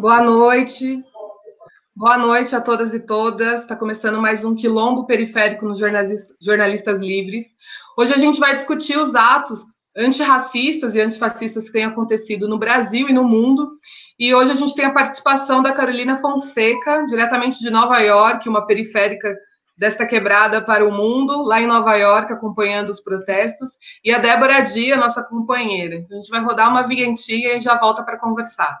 Boa noite. Boa noite a todas e todas. Está começando mais um Quilombo Periférico nos Jornalistas Livres. Hoje a gente vai discutir os atos antirracistas e antifascistas que têm acontecido no Brasil e no mundo. E hoje a gente tem a participação da Carolina Fonseca, diretamente de Nova York, uma periférica desta quebrada para o mundo, lá em Nova York, acompanhando os protestos, e a Débora Dia, nossa companheira. Então, a gente vai rodar uma vinhetinha e já volta para conversar.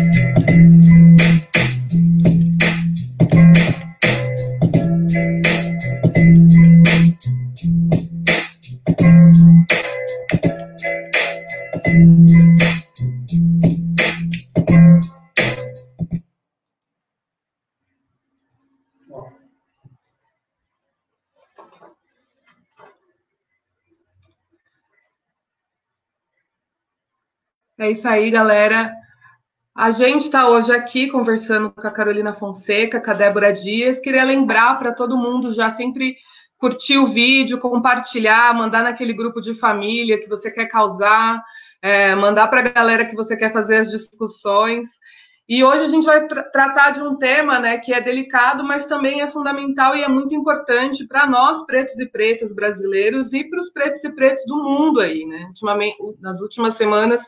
É isso aí, galera. A gente está hoje aqui conversando com a Carolina Fonseca, com a Débora Dias. Queria lembrar para todo mundo já sempre curtir o vídeo, compartilhar, mandar naquele grupo de família que você quer causar, é, mandar para a galera que você quer fazer as discussões. E hoje a gente vai tra tratar de um tema né, que é delicado, mas também é fundamental e é muito importante para nós, pretos e pretas brasileiros, e para os pretos e pretos do mundo aí. Né? Ultimamente, nas últimas semanas,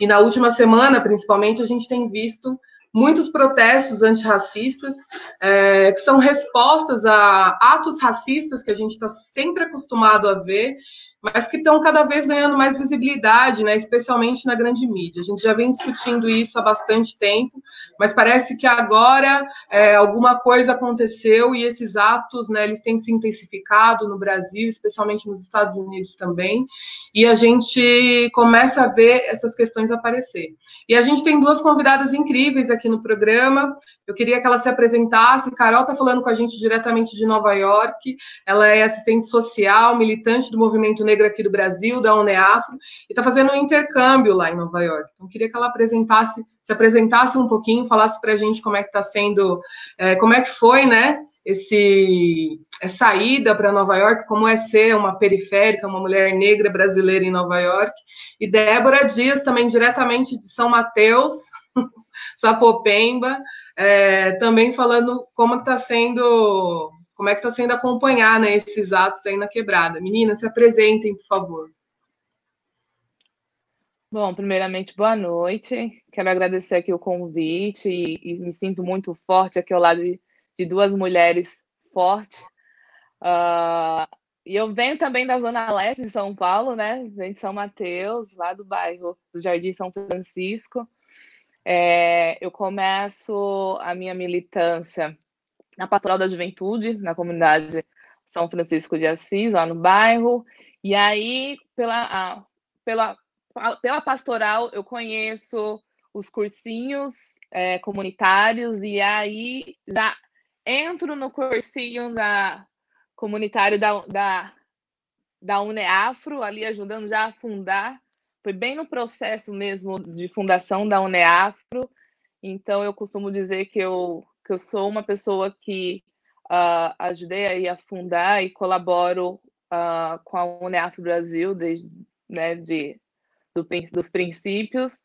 e na última semana, principalmente, a gente tem visto muitos protestos antirracistas, é, que são respostas a atos racistas que a gente está sempre acostumado a ver, mas que estão cada vez ganhando mais visibilidade, né, especialmente na grande mídia. A gente já vem discutindo isso há bastante tempo, mas parece que agora é, alguma coisa aconteceu e esses atos, né, eles têm se intensificado no Brasil, especialmente nos Estados Unidos também, e a gente começa a ver essas questões aparecer. E a gente tem duas convidadas incríveis aqui no programa. Eu queria que ela se apresentasse. Carol está falando com a gente diretamente de Nova York. Ela é assistente social, militante do movimento negro Negra aqui do Brasil, da UNEAFRO, e está fazendo um intercâmbio lá em Nova York. Então, queria que ela apresentasse, se apresentasse um pouquinho, falasse para a gente como é que está sendo, é, como é que foi, né, esse essa ida para Nova York, como é ser uma periférica, uma mulher negra brasileira em Nova York. E Débora Dias, também diretamente de São Mateus, Sapopemba, é, também falando como está sendo como é que está sendo acompanhar né, esses atos aí na quebrada? Meninas, se apresentem, por favor. Bom, primeiramente, boa noite. Quero agradecer aqui o convite e, e me sinto muito forte aqui ao lado de, de duas mulheres fortes. Uh, e eu venho também da Zona Leste de São Paulo, né? Venho de São Mateus, lá do bairro do Jardim São Francisco. É, eu começo a minha militância na Pastoral da Juventude, na comunidade São Francisco de Assis, lá no bairro. E aí, pela, a, pela, pela pastoral, eu conheço os cursinhos é, comunitários, e aí já entro no cursinho da comunitário da, da, da UNEAFRO, ali ajudando já a fundar. Foi bem no processo mesmo de fundação da UNEAFRO. Então, eu costumo dizer que eu que eu sou uma pessoa que uh, ajudei a fundar e colaboro uh, com a UNEAF Brasil desde né, de, do, dos princípios.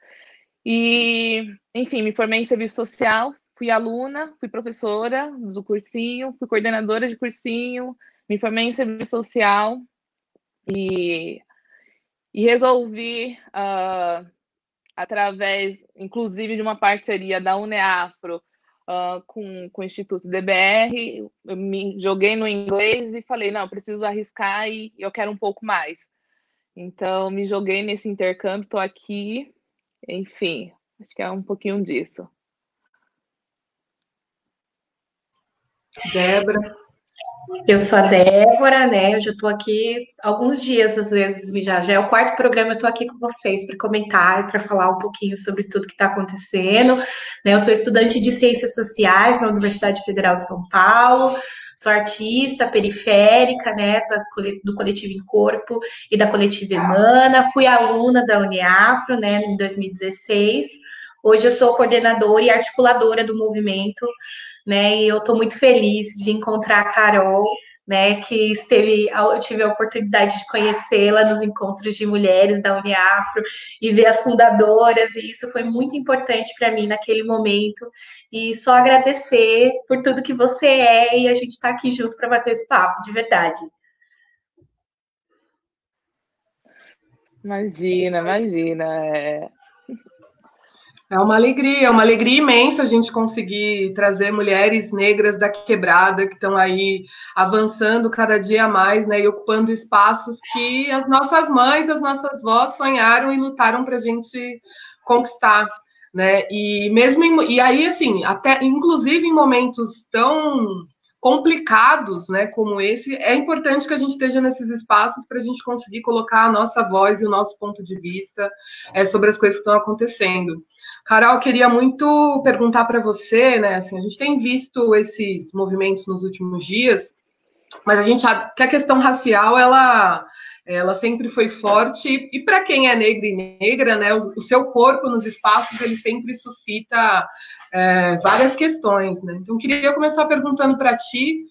E, enfim, me formei em serviço social, fui aluna, fui professora do cursinho, fui coordenadora de cursinho, me formei em serviço social e, e resolvi, uh, através, inclusive, de uma parceria da UNEAFRO, uh, com, com o Instituto DBR, eu me joguei no inglês e falei, não, preciso arriscar e eu quero um pouco mais. Então, me joguei nesse intercâmbio, estou aqui, enfim, acho que é um pouquinho disso. Débora. Eu sou a Débora, né? Eu já estou aqui alguns dias, às vezes, já, já é o quarto programa, eu estou aqui com vocês para comentar, para falar um pouquinho sobre tudo que está acontecendo. Né? Eu sou estudante de Ciências Sociais na Universidade Federal de São Paulo, sou artista periférica, né, do Coletivo em Corpo e da Coletiva Emana, fui aluna da Uniafro, né, em 2016. Hoje eu sou coordenadora e articuladora do movimento né? E eu estou muito feliz de encontrar a Carol, né? Que esteve, eu tive a oportunidade de conhecê-la nos encontros de mulheres da Uniafro e ver as fundadoras, e isso foi muito importante para mim naquele momento. E só agradecer por tudo que você é e a gente está aqui junto para bater esse papo, de verdade. Imagina, imagina. É, é uma alegria, é uma alegria imensa a gente conseguir trazer mulheres negras da quebrada que estão aí avançando cada dia mais, né, e ocupando espaços que as nossas mães, as nossas vós sonharam e lutaram para a gente conquistar, né? E mesmo em, e aí assim, até inclusive em momentos tão complicados, né, como esse, é importante que a gente esteja nesses espaços para a gente conseguir colocar a nossa voz e o nosso ponto de vista é, sobre as coisas que estão acontecendo. Carol, queria muito perguntar para você, né, assim, a gente tem visto esses movimentos nos últimos dias, mas a gente sabe que a questão racial, ela ela sempre foi forte e para quem é negro e negra, né, o, seu corpo nos espaços ele sempre suscita é, várias questões, né? Então queria começar perguntando para ti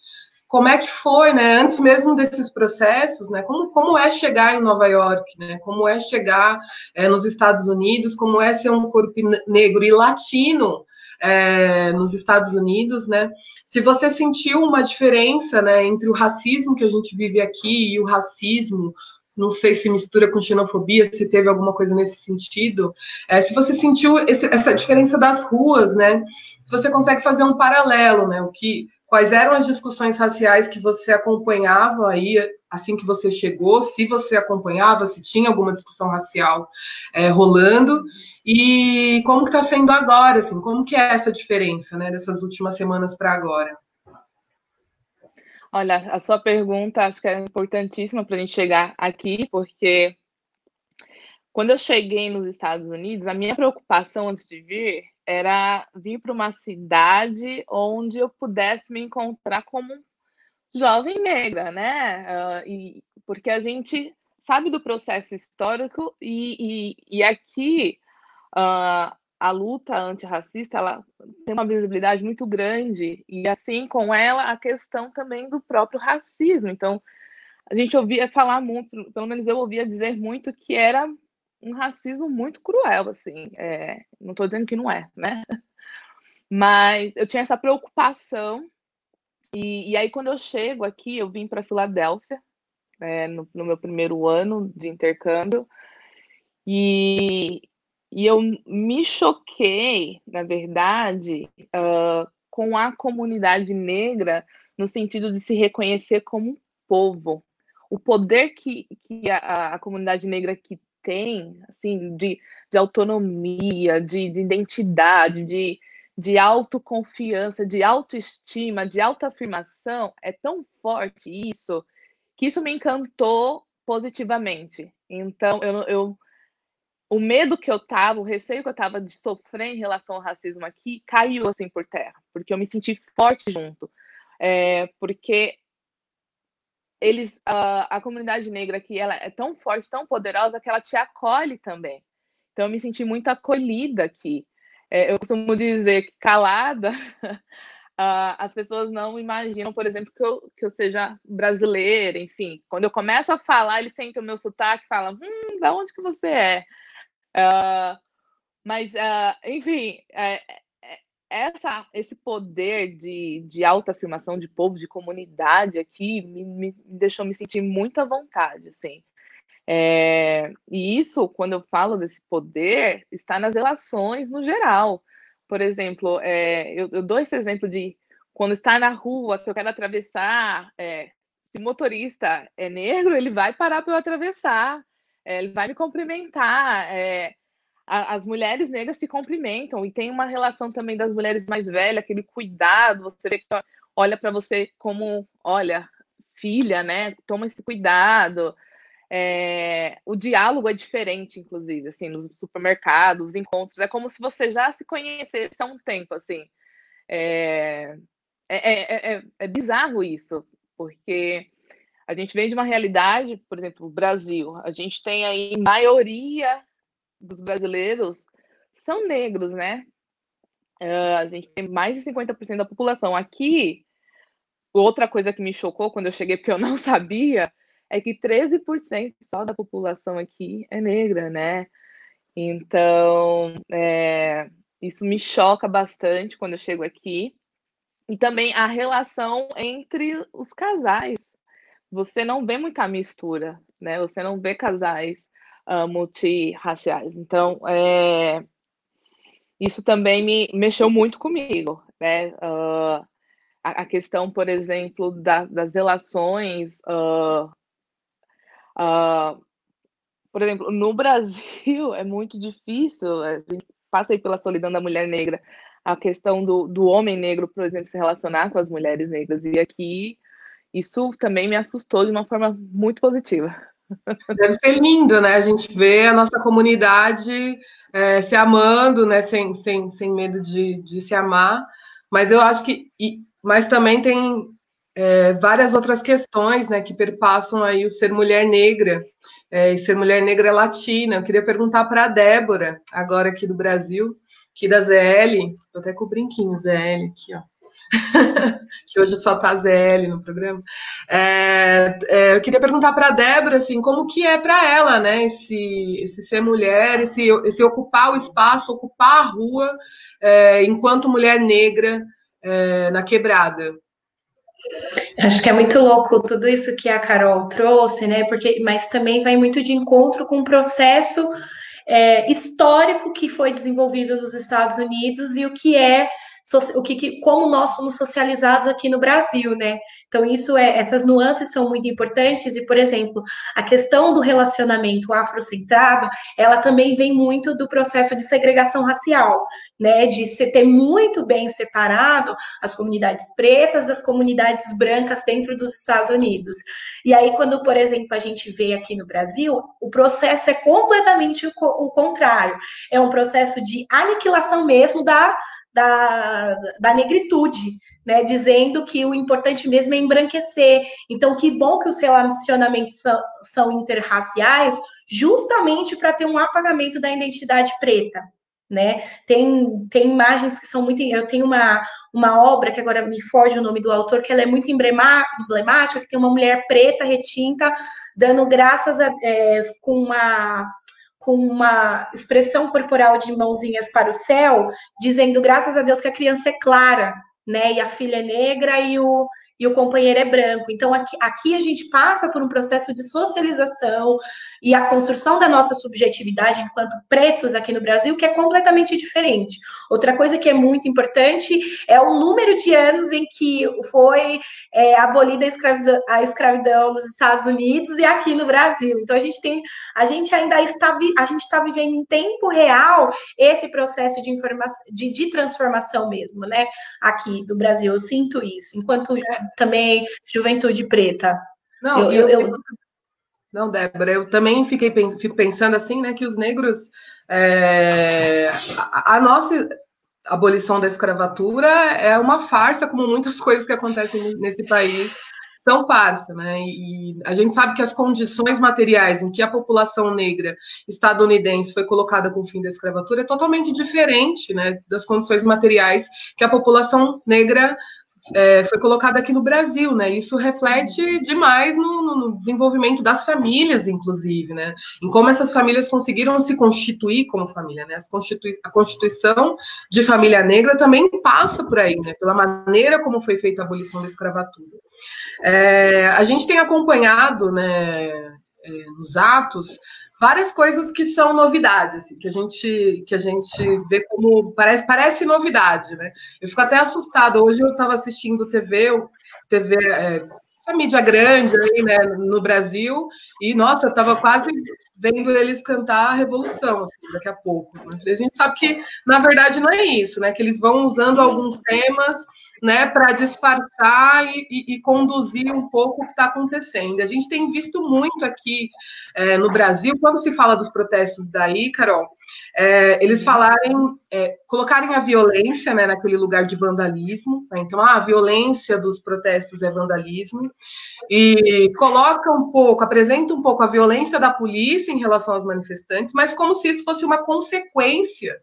como é que foi, né, antes mesmo desses processos, né, como, como é chegar em Nova York, né, como é chegar é, nos Estados Unidos, como é ser um corpo negro e latino é, nos Estados Unidos, né? Se você sentiu uma diferença, né, entre o racismo que a gente vive aqui e o racismo não sei se mistura com xenofobia, se teve alguma coisa nesse sentido. É, se você sentiu esse, essa diferença das ruas, né? Se você consegue fazer um paralelo, né? O que, quais eram as discussões raciais que você acompanhava aí assim que você chegou, se você acompanhava, se tinha alguma discussão racial é, rolando e como que está sendo agora, assim, como que é essa diferença, né, dessas últimas semanas para agora? Olha, a sua pergunta acho que é importantíssima para a gente chegar aqui, porque quando eu cheguei nos Estados Unidos, a minha preocupação antes de vir era vir para uma cidade onde eu pudesse me encontrar como jovem negra, né? Uh, e, porque a gente sabe do processo histórico e, e, e aqui uh, a luta antirracista ela tem uma visibilidade muito grande e assim com ela a questão também do próprio racismo. Então a gente ouvia falar muito, pelo menos eu ouvia dizer muito que era um racismo muito cruel, assim. É, não estou dizendo que não é, né? Mas eu tinha essa preocupação e, e aí quando eu chego aqui, eu vim para Filadélfia é, no, no meu primeiro ano de intercâmbio e, e eu me choquei, na verdade, uh, com a comunidade negra no sentido de se reconhecer como povo. O poder que, que a, a comunidade negra que tem, assim, de, de autonomia, de, de identidade, de, de autoconfiança, de autoestima, de autoafirmação, é tão forte isso, que isso me encantou positivamente. Então, eu, eu o medo que eu tava, o receio que eu tava de sofrer em relação ao racismo aqui, caiu assim por terra, porque eu me senti forte junto. É, porque eles, a, a comunidade negra aqui, ela é tão forte, tão poderosa, que ela te acolhe também. Então, eu me senti muito acolhida aqui. É, eu costumo dizer que calada, as pessoas não imaginam, por exemplo, que eu, que eu seja brasileira, enfim. Quando eu começo a falar, eles sentem o meu sotaque e falam, hum, da onde que você é? Uh, mas, uh, enfim, é, é, essa, esse poder de, de autoafirmação de povo, de comunidade aqui, me, me deixou me sentir muito à vontade, assim. É, e isso, quando eu falo desse poder, está nas relações no geral. Por exemplo, é, eu, eu, dou esse exemplo de quando está na rua, que eu quero atravessar, é, se o motorista é negro, ele vai parar para eu atravessar é, ele vai me cumprimentar. É, a, as mulheres negras se cumprimentam e tem uma relação também das mulheres mais velhas, aquele cuidado. Você vê que olha para você como, olha, filha, né? Toma esse cuidado. É, o diálogo é diferente, inclusive, assim, nos supermercados, os encontros. É como se você já se conhecesse há um tempo, assim. É, é, é, é bizarro isso, porque a gente vem de uma realidade, por exemplo, o Brasil. A gente tem aí maioria dos brasileiros são negros, né? Uh, a gente tem mais de 50% da população. Aqui, outra coisa que me chocou quando eu cheguei, porque eu não sabia, é que 13% só da população aqui é negra, né? Então, é, isso me choca bastante quando eu chego aqui. E também a relação entre os casais. Você não vê muita mistura, né? Você não vê casais uh, multirraciais. Então, é, isso também me mexeu muito comigo, né? Uh, a, a, questão, por exemplo, da, das relações. Uh, por exemplo, no Brasil é muito difícil, a gente passa aí pela solidão da mulher negra, a questão do, do homem negro, por exemplo, se relacionar com as mulheres negras. E aqui isso também me assustou de uma forma muito positiva. Deve ser lindo, né? A gente vê a nossa comunidade é, se amando, né? Sem, sem, sem medo de, de se amar. Mas eu acho que. E, mas também tem é, várias outras questões né, que perpassam aí o ser mulher negra é, e ser mulher negra latina. Eu queria perguntar para a Débora, agora aqui do Brasil, aqui da ZL, estou até com o brinquinho ZL aqui, ó. que hoje só tá ZL no programa. É, é, eu queria perguntar para a Débora assim, como que é para ela, né, esse, esse ser mulher, esse, esse ocupar o espaço, ocupar a rua é, enquanto mulher negra é, na quebrada. Acho que é muito louco tudo isso que a Carol trouxe, né? Porque, mas também vai muito de encontro com o processo é, histórico que foi desenvolvido nos Estados Unidos e o que é o que, que, como nós fomos socializados aqui no Brasil, né? Então, isso é, essas nuances são muito importantes, e, por exemplo, a questão do relacionamento afrocentrado, ela também vem muito do processo de segregação racial, né? De se ter muito bem separado as comunidades pretas das comunidades brancas dentro dos Estados Unidos. E aí, quando, por exemplo, a gente vê aqui no Brasil, o processo é completamente o, o contrário. É um processo de aniquilação mesmo da da, da negritude, né? Dizendo que o importante mesmo é embranquecer. Então, que bom que os relacionamentos são, são interraciais, justamente para ter um apagamento da identidade preta. Né? Tem, tem imagens que são muito. Eu tenho uma, uma obra que agora me foge o nome do autor, que ela é muito emblemática, que tem uma mulher preta retinta dando graças a, é, com uma com uma expressão corporal de mãozinhas para o céu, dizendo graças a Deus que a criança é clara, né? E a filha é negra e o, e o companheiro é branco. Então, aqui, aqui a gente passa por um processo de socialização e a construção da nossa subjetividade enquanto pretos aqui no Brasil, que é completamente diferente. Outra coisa que é muito importante é o número de anos em que foi é, abolida a escravidão, a escravidão nos Estados Unidos e aqui no Brasil. Então, a gente tem, a gente ainda está, a gente está vivendo em tempo real esse processo de de, de transformação mesmo, né? Aqui do Brasil, eu sinto isso. Enquanto também juventude preta. Não, eu, eu, eu... não, Débora, eu também fiquei fico pensando assim, né, que os negros, é, a, a, nossa abolição da escravatura é uma farsa, como muitas coisas que acontecem nesse país são farsa, né? E a gente sabe que as condições materiais em que a população negra estadunidense foi colocada com o fim da escravatura é totalmente diferente, né, das condições materiais que a população negra é, foi colocada aqui no Brasil, né? Isso reflete demais no, no, desenvolvimento das famílias, inclusive, né? Em como essas famílias conseguiram se constituir como família, né? Constitui a constituição de família negra também passa por aí, né? Pela maneira como foi feita a abolição da escravatura. É, a gente tem acompanhado, né? É, nos atos várias coisas que são novidades, assim, que a gente que a gente vê como parece parece novidade, né? Eu fico até assustada. Hoje eu estava assistindo TV, TV é, essa mídia grande aí, né, no Brasil, e nossa, eu estava quase vendo eles cantar a Revolução. Daqui a pouco. A gente sabe que, na verdade, não é isso, né? Que eles vão usando alguns temas né, para disfarçar e, e, e, conduzir um pouco o que está acontecendo. A gente tem visto muito aqui é, no Brasil, quando se fala dos protestos daí, Carol, é, eles falarem, é, colocarem a violência né, naquele lugar de vandalismo. Né? Então, ah, a violência dos protestos é vandalismo. E coloca um pouco, apresenta um pouco a violência da polícia em relação aos manifestantes, mas como se isso fosse uma consequência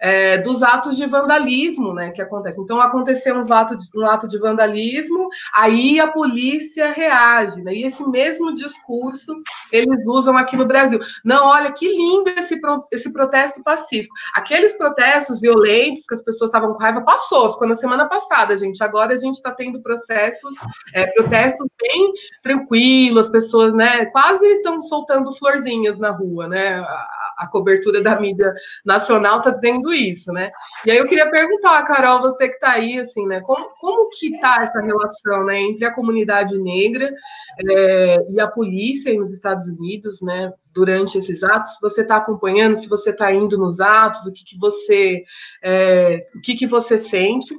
é, dos atos de vandalismo né, que acontecem. Então, aconteceu um ato, de, um ato de vandalismo, aí a polícia reage. Né, e esse mesmo discurso eles usam aqui no Brasil. Não, olha que lindo esse, esse protesto pacífico. Aqueles protestos violentos que as pessoas estavam com raiva passou, ficou na semana passada, gente. Agora a gente está tendo processos, é, protestos bem tranquilos, as pessoas né, quase estão soltando florzinhas na rua, né? A, cobertura da mídia nacional está dizendo isso, né? E aí eu queria perguntar, Carol, você que está aí, assim, né? Como, como que está essa relação, né, entre a comunidade negra é, e a polícia nos Estados Unidos, né? Durante esses atos, você está acompanhando? Se você está indo nos atos, o que, que você, é, o que, que você sente?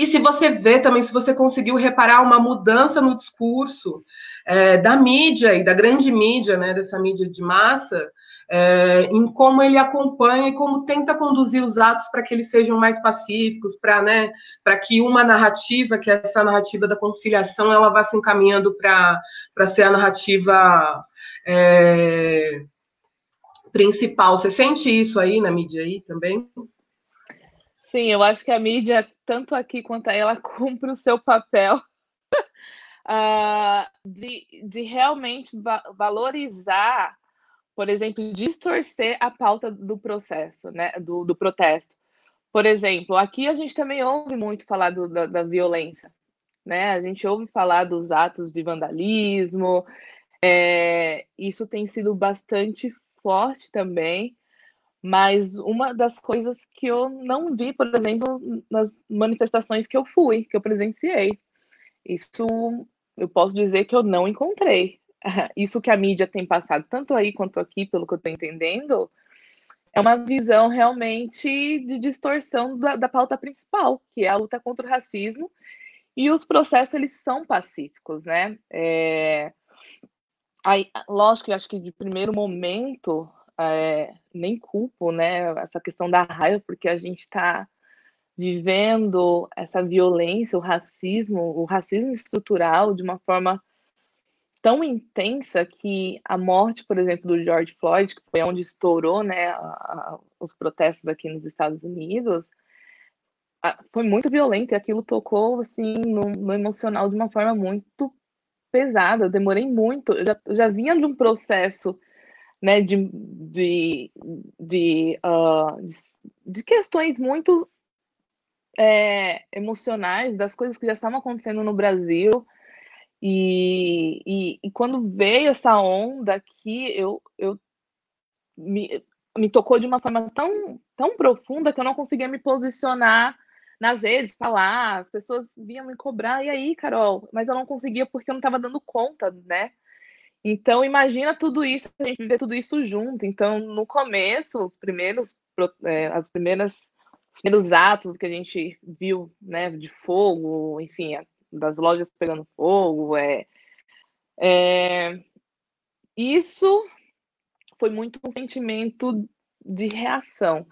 E se você vê também, se você conseguiu reparar uma mudança no discurso é, da mídia e da grande mídia, né, dessa mídia de massa, é, em como ele acompanha e como tenta conduzir os atos para que eles sejam mais pacíficos, para né, que uma narrativa, que é essa narrativa da conciliação, ela vá se encaminhando para ser a narrativa é, principal. Você sente isso aí na mídia aí também? Sim, eu acho que a mídia, tanto aqui quanto aí, ela cumpre o seu papel uh, de, de realmente va valorizar por exemplo, distorcer a pauta do processo, né, do, do protesto. Por exemplo, aqui a gente também ouve muito falar do, da, da, violência, né? A gente ouve falar dos atos de vandalismo, é, isso tem sido bastante forte também, mas uma das coisas que eu não vi, por exemplo, nas manifestações que eu fui, que eu presenciei, isso eu posso dizer que eu não encontrei. isso que a mídia tem passado, tanto aí quanto aqui, pelo que eu estou entendendo, é uma visão realmente de distorção da, da, pauta principal, que é a luta contra o racismo, e os processos eles são pacíficos, né? É... Aí, lógico que acho que de primeiro momento é, nem culpo, né, essa questão da raiva, porque a gente está vivendo essa violência, o racismo, o racismo estrutural de uma forma tão intensa que a morte, por exemplo, do George Floyd, que foi onde estourou né, a, a, os protestos aqui nos Estados Unidos, a, foi muito violento e aquilo tocou assim no, no, emocional de uma forma muito pesada. Eu demorei muito, eu já, eu já vinha de um processo né, de, de, de, uh, de, de questões muito é, emocionais das coisas que já estavam acontecendo no Brasil e, e, e, quando veio essa onda aqui, eu, eu me, me tocou de uma forma tão, tão profunda que eu não conseguia me posicionar nas redes, falar, as pessoas vinham me cobrar, e aí, Carol? Mas eu não conseguia porque eu não estava dando conta, né? Então, imagina tudo isso, a gente viver tudo isso junto. Então, no começo, os primeiros, é, as primeiras, os primeiros atos que a gente viu, né, de fogo, enfim, das lojas pegando fogo. É, é, isso foi muito um sentimento de reação.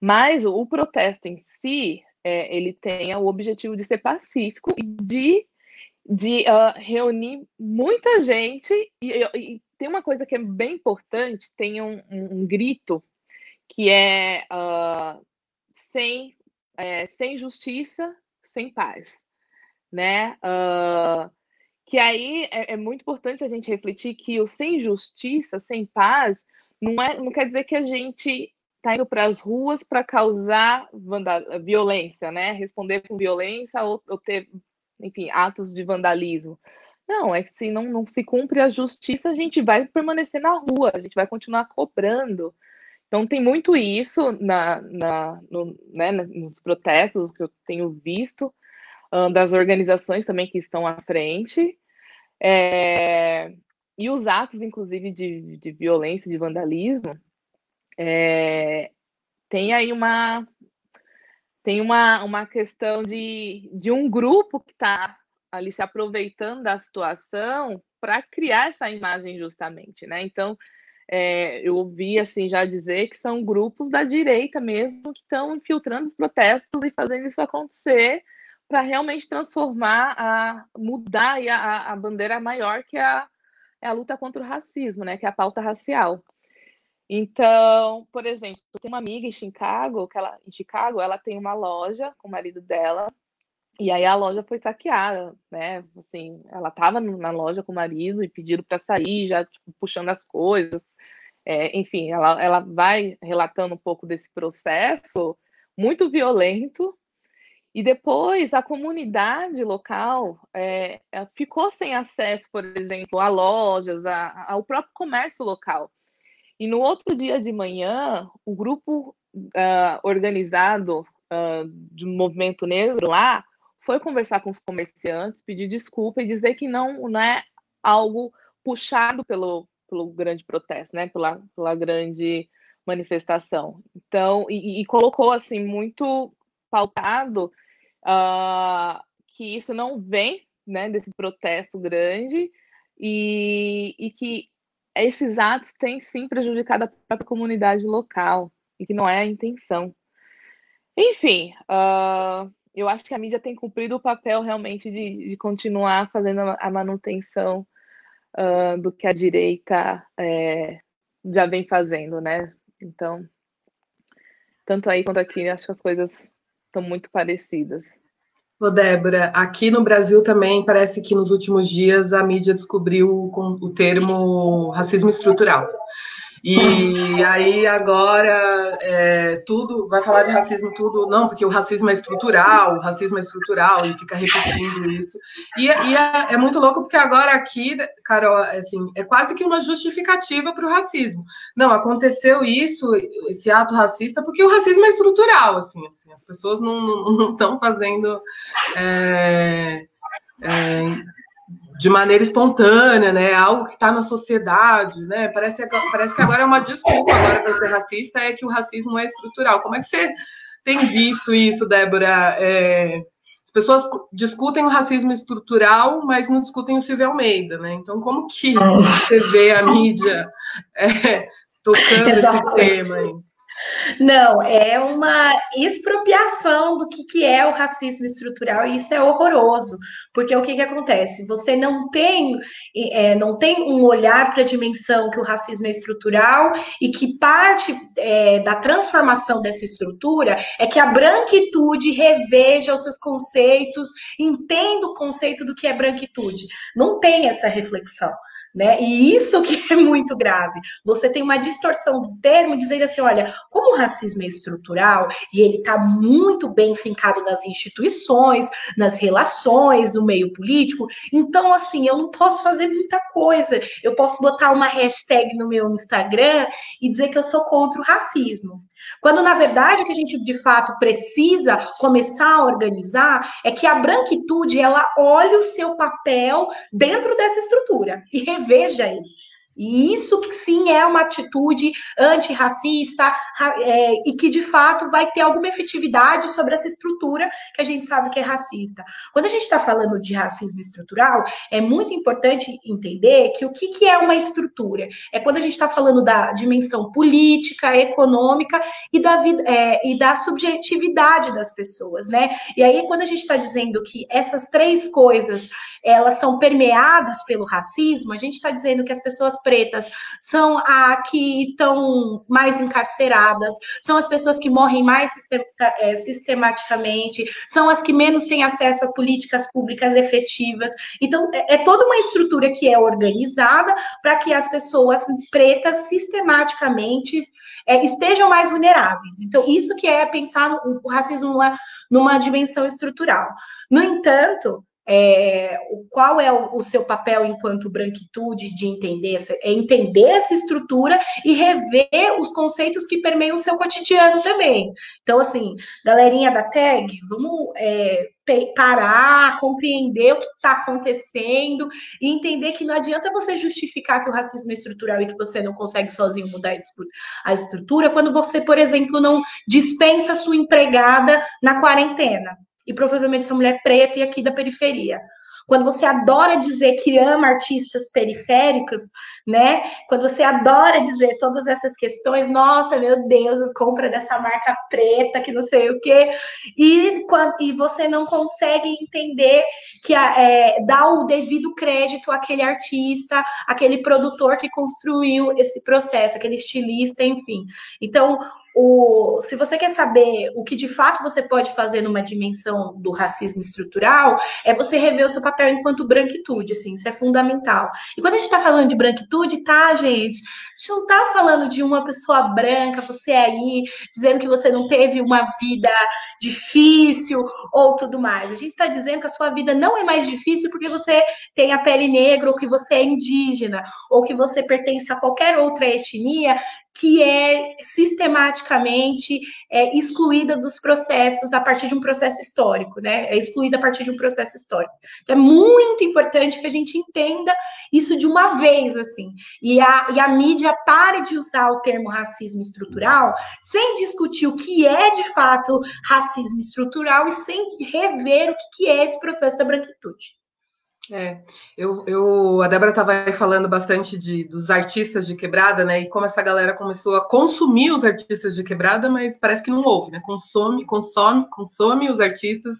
Mas o protesto em si, é, ele tem o objetivo de ser pacífico e de, de uh, reunir muita gente. E, e, tem uma coisa que é bem importante: tem um, um, um grito que é uh, sem, é, sem justiça, sem paz né? Uh, que aí é, é, muito importante a gente refletir que o sem justiça, sem paz, não, é, não quer dizer que a gente está indo para as ruas para causar violência, né? Responder com violência ou, ou, ter, enfim, atos de vandalismo. Não, é que se não, não se cumpre a justiça, a gente vai permanecer na rua, a gente vai continuar cobrando. Então tem muito isso na, na, no, né, nos protestos que eu tenho visto, das organizações também que estão à frente, é, e os atos, inclusive, de, de violência, de vandalismo, é, tem aí uma tem uma, uma questão de, de um grupo que está ali se aproveitando da situação para criar essa imagem justamente, né? Então, é, eu ouvi assim já dizer que são grupos da direita mesmo que estão infiltrando os protestos e fazendo isso acontecer para realmente transformar, a mudar a, a bandeira maior que é a, é a luta contra o racismo, né? Que é a pauta racial. Então, por exemplo, tem uma amiga em Chicago, que ela, em Chicago, ela tem uma loja com o marido dela, e aí a loja foi saqueada, né? Assim, ela estava na loja com o marido e pediram para sair, já tipo, puxando as coisas. É, enfim, ela, ela vai relatando um pouco desse processo muito violento. E depois a comunidade local é, é ficou sem acesso, por exemplo, a lojas, a, ao próprio comércio local. E no outro dia de manhã, o grupo uh, organizado uh, do movimento negro lá foi conversar com os comerciantes, pedir desculpa e dizer que não, não é algo puxado pelo, pelo grande protesto, né? Pela, pela grande manifestação. Então, e, e colocou assim muito pautado uh, que isso não vem né, desse protesto grande e, e que esses atos têm sim prejudicado a própria comunidade local e que não é a intenção. Enfim, uh, eu acho que a mídia tem cumprido o papel realmente de, de continuar fazendo a manutenção uh, do que a direita é, já vem fazendo, né? Então, tanto aí quanto aqui, acho que as coisas estão muito parecidas. Ô, Débora, aqui no Brasil também parece que nos últimos dias a mídia descobriu o termo racismo estrutural. E aí agora é, tudo vai falar de racismo tudo não porque o racismo é estrutural, o racismo é estrutural e fica repetindo isso. E, e é, é, muito louco porque agora aqui, Carol, assim, é quase que uma justificativa para o racismo. Não aconteceu isso, esse ato racista, porque o racismo é estrutural, assim, assim as pessoas não estão fazendo é, é, de maneira espontânea, né? Algo que está na sociedade, né? Parece, parece que agora é uma desculpa agora para ser racista é que o racismo é estrutural. Como é que você tem visto isso, Débora? É, as pessoas discutem o racismo estrutural, mas não discutem o Silvio Almeida, né? Então, como que você vê a mídia é, tocando esse tema aí? Não, é uma expropriação do que, que é o racismo estrutural e isso é horroroso, porque o que, que acontece? Você não tem, é, não tem um olhar para a dimensão que o racismo é estrutural e que parte é, da transformação dessa estrutura é que a branquitude reveja os seus conceitos, entenda o conceito do que é branquitude. Não tem essa reflexão. Né? E isso que é muito grave. Você tem uma distorção do termo dizendo assim: olha, como o racismo é estrutural e ele está muito bem fincado nas instituições, nas relações, no meio político, então assim, eu não posso fazer muita coisa. Eu posso botar uma hashtag no meu Instagram e dizer que eu sou contra o racismo. Quando, na verdade, o que a gente de fato precisa começar a organizar é que a branquitude ela olhe o seu papel dentro dessa estrutura e reveja ele. E isso que sim é uma atitude antirracista é, e que de fato vai ter alguma efetividade sobre essa estrutura que a gente sabe que é racista. Quando a gente está falando de racismo estrutural, é muito importante entender que o que, que é uma estrutura? É quando a gente está falando da dimensão política, econômica e da, vida, é, e da subjetividade das pessoas, né? E aí, quando a gente está dizendo que essas três coisas elas são permeadas pelo racismo, a gente está dizendo que as pessoas pretas são a que estão mais encarceradas, são as pessoas que morrem mais é, sistematicamente, são as que menos têm acesso a políticas públicas efetivas. Então, é, é toda uma estrutura que é organizada para que as pessoas pretas sistematicamente é, estejam mais vulneráveis. Então, isso que é pensar o racismo numa, numa dimensão estrutural. No entanto, é, qual é o, o, seu papel enquanto branquitude de entender essa, é entender essa estrutura e rever os conceitos que permeiam o seu cotidiano também. Então, assim, galerinha da tag, vamos é, parar, compreender o que está acontecendo e entender que não adianta você justificar que o racismo é estrutural e que você não consegue sozinho mudar a estrutura quando você, por exemplo, não dispensa sua empregada na quarentena e provavelmente essa mulher preta e aqui da periferia. Quando você adora dizer que ama artistas periféricos, né? Quando você adora dizer todas essas questões, nossa, meu Deus, compra dessa marca preta, que não sei o quê, e, e você não consegue entender que é, dá o devido crédito àquele artista, aquele produtor que construiu esse processo, aquele estilista, enfim. Então, o, se você quer saber o que de fato você pode fazer numa dimensão do racismo estrutural, é você rever o seu papel enquanto branquitude, assim, isso é fundamental. E quando a gente está falando de branquitude, tá, gente? A gente não está falando de uma pessoa branca, você aí, dizendo que você não teve uma vida difícil ou tudo mais. A gente está dizendo que a sua vida não é mais difícil porque você tem a pele negra, ou que você é indígena, ou que você pertence a qualquer outra etnia que é sistematicamente é, excluída dos processos a partir de um processo histórico, né? É excluída a partir de um processo histórico. Então, é muito importante que a gente entenda isso de uma vez, assim. E a, e a mídia pare de usar o termo racismo estrutural sem discutir o que é de fato racismo estrutural e sem rever o que é esse processo da branquitude. É, eu, eu, a Débora estava falando bastante de, dos artistas de quebrada, né? E como essa galera começou a consumir os artistas de quebrada, mas parece que não houve, né? Consome, consome, consome os artistas,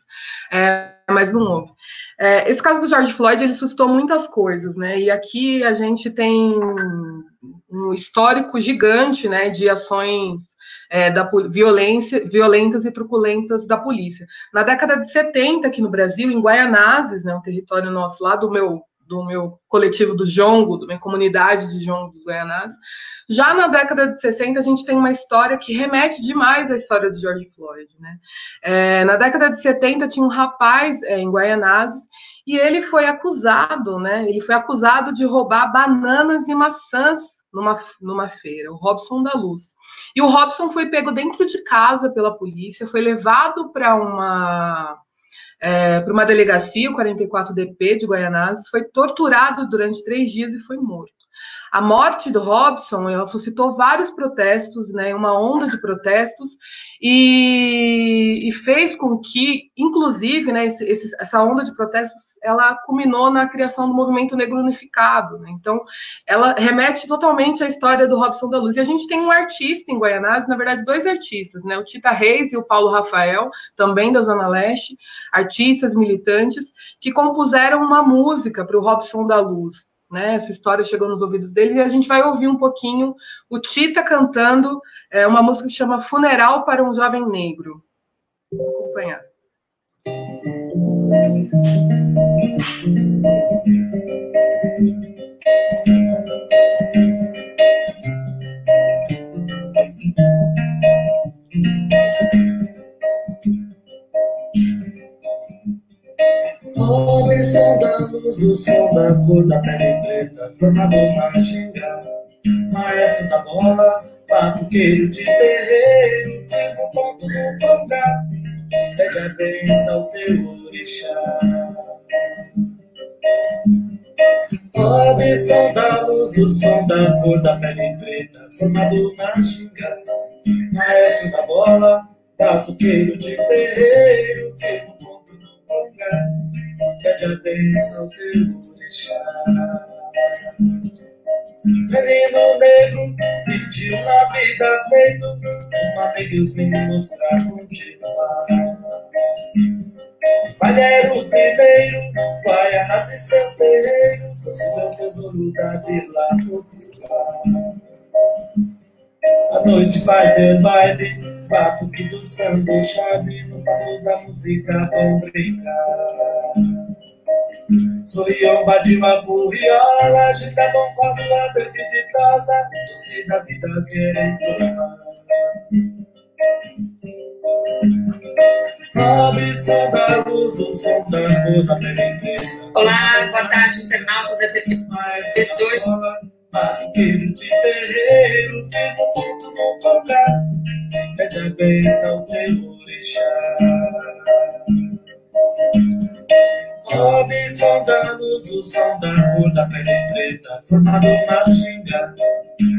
é, mas não houve. É, esse caso do George Floyd, ele suscitou muitas coisas, né? E aqui a gente tem um histórico gigante, né? De ações é, da violência, violentas e truculentas da polícia. Na década de 70, aqui no Brasil, em Guaianazes, né, um território nosso lá do meu do meu coletivo do Jongo, da minha comunidade de Jongo dos Guaianazes, já na década de 60 a gente tem uma história que remete demais à história do George Floyd. Né? É, na década de 70 tinha um rapaz é, em Guaianazes e ele foi acusado, né? Ele foi acusado de roubar bananas e maçãs numa, numa feira, o Robson da Luz. E o Robson foi pego dentro de casa pela polícia, foi levado para uma é, para uma delegacia, o 44DP de Guaianazes, foi torturado durante três dias e foi morto. A morte do Robson ela suscitou vários protestos, né, uma onda de protestos, e, e fez com que, inclusive, né, esse, esse, essa onda de protestos, ela culminou na criação do movimento negro unificado. Né? Então, ela remete totalmente à história do Robson da Luz. E a gente tem um artista em Guaianazes, na verdade, dois artistas, né, o Tita Reis e o Paulo Rafael, também da Zona Leste, artistas militantes, que compuseram uma música para o Robson da Luz né? Essa história chegou nos ouvidos dele e a gente vai ouvir um pouquinho o Tita cantando é, uma música que chama Funeral para um Jovem Negro. Vamos acompanhar. Da luz do som da cor da pele preta, formado na ginga. Maestro da bola, batuqueiro de terreiro, vivo ponto do congá. Pede a benção ao teu orixá. Da luz do som da cor da pele preta, formado na ginga. Maestro da bola, batuqueiro de terreiro, vivo congá pede a bênção teu orixá. Menino negro pediu na vida feito uma amiga e os meninos pra continuar. Malheiro primeiro, Guaianas e seu terreiro, trouxe o tesouro da vila popular. A noite vai ter baile, batuque do samba, chave, no passo da música vão brincar. Sorriomba de uma burriola, agita bom com a bebida de prosa, doce da vida querendo Ambição da luz do som da cor da Olá, boa tarde, internautas da TV2. Batuqueiro de terreiro, que no ponto não tocar, pede a bênção teu orixá. Da luz do som da cor da pele preta, formado na ginga,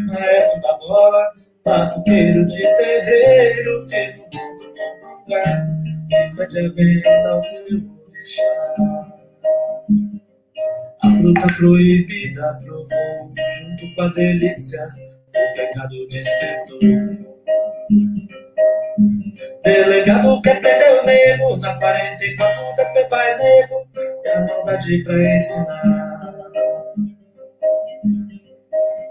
maestro da bola, batuqueiro de terreiro, que no ponto não tocar, pede a bênção teu orixá. A fruta proibida provou, junto com a delícia, o pecado despertou. Delegado quer prender o nego, na 44 da vai nego, é a maldade pra ensinar.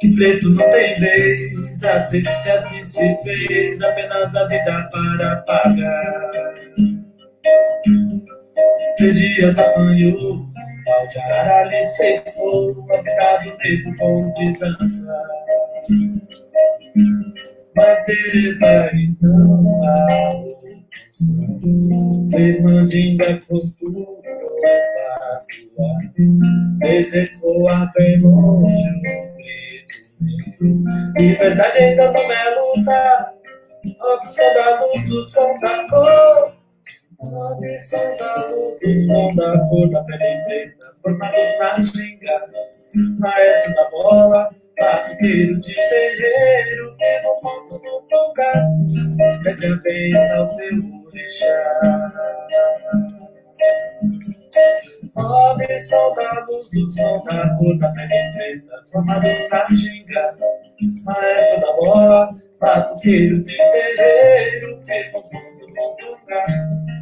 Que preto não tem vez, aceite se assim se fez, apenas a vida para pagar. Três dias apanhou, pau de arara lhe ceifou, habitado negro com de dança. Teresa então fez mandinga costura tatua, execoa bem longe o grito. Liberdade ainda não é luta, opção da luz do som da cor. Ambição da luz do som da cor da pele preta, formado na ginga, maestro da bola, batuqueiro de terreiro, que no ponto do a bênção ao teu orixá. Ambição da luz do som da cor da pele preta, formado na ginga, maestro da bola, batuqueiro de terreiro, que no ponto do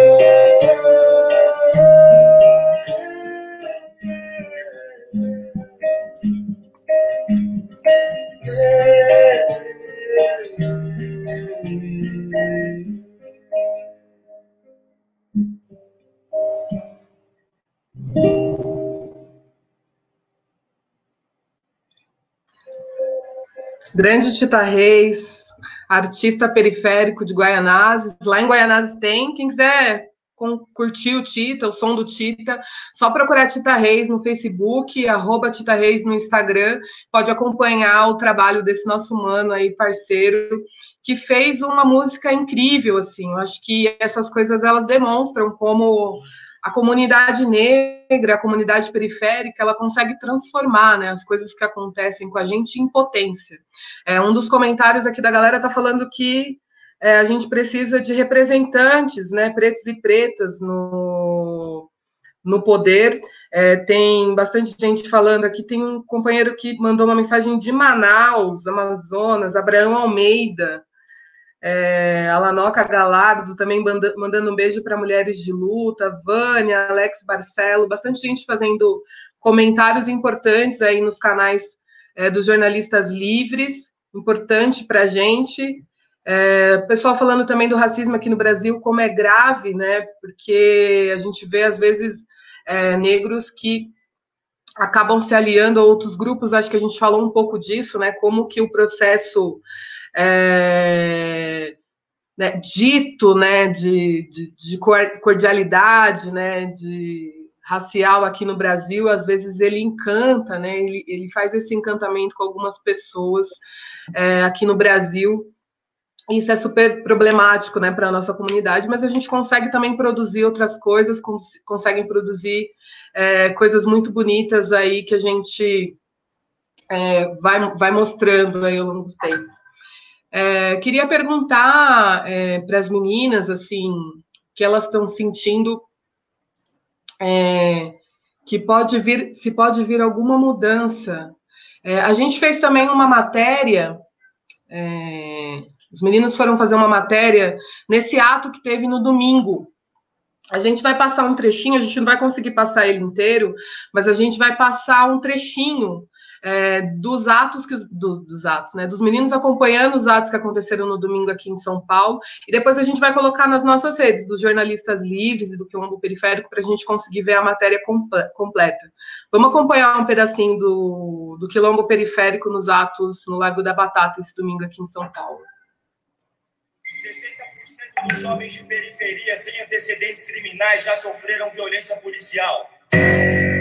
Grande Tita Reis, artista periférico de Guaianazes. Lá em Guaianazes tem, quem quiser curtir o Tita, o som do Tita, só procurar Tita Reis no Facebook, arroba Tita Reis no Instagram, pode acompanhar o trabalho desse nosso mano aí, parceiro, que fez uma música incrível, assim, eu acho que essas coisas, elas demonstram como a comunidade negra, a comunidade periférica, ela consegue transformar né, as coisas que acontecem com a gente em potência. É, um dos comentários aqui da galera está falando que é, a gente precisa de representantes, né, pretos e pretas no, no poder. É, tem bastante gente falando aqui. Tem um companheiro que mandou uma mensagem de Manaus, Amazonas, Abraão Almeida é, Alanoca Galardo também mandando um beijo para Mulheres de Luta, Vânia, Alex Barcelo, bastante gente fazendo comentários importantes aí nos canais é, dos jornalistas livres, importante para a gente. É, pessoal falando também do racismo aqui no Brasil, como é grave, né? Porque a gente vê, às vezes, é, negros que acabam se aliando a outros grupos, acho que a gente falou um pouco disso, né? Como que o processo é, né, dito né, de, de, de, cordialidade, né, de racial aqui no Brasil, às vezes ele encanta, né, ele, ele faz esse encantamento com algumas pessoas é, aqui no Brasil. Isso é super problemático né, para a nossa comunidade, mas a gente consegue também produzir outras coisas, cons conseguem produzir é, coisas muito bonitas aí que a gente é, vai, vai mostrando aí ao longo do tempo. É, queria perguntar é, para as meninas, assim, que elas estão sentindo é, que pode vir, se pode vir alguma mudança. É, a gente fez também uma matéria, é, os meninos foram fazer uma matéria nesse ato que teve no domingo, A gente vai passar um trechinho, a gente não vai conseguir passar ele inteiro, mas a gente vai passar um trechinho é, dos atos que do, dos atos, né? Dos meninos acompanhando os atos que aconteceram no domingo aqui em São Paulo. E depois a gente vai colocar nas nossas redes dos jornalistas livres e do Quilombo Periférico para a gente conseguir ver a matéria completa. Vamos acompanhar um pedacinho do, do Quilombo Periférico nos atos no Lago da Batata esse domingo aqui em São Paulo. 60% dos jovens de periferia sem antecedentes criminais já sofreram violência policial.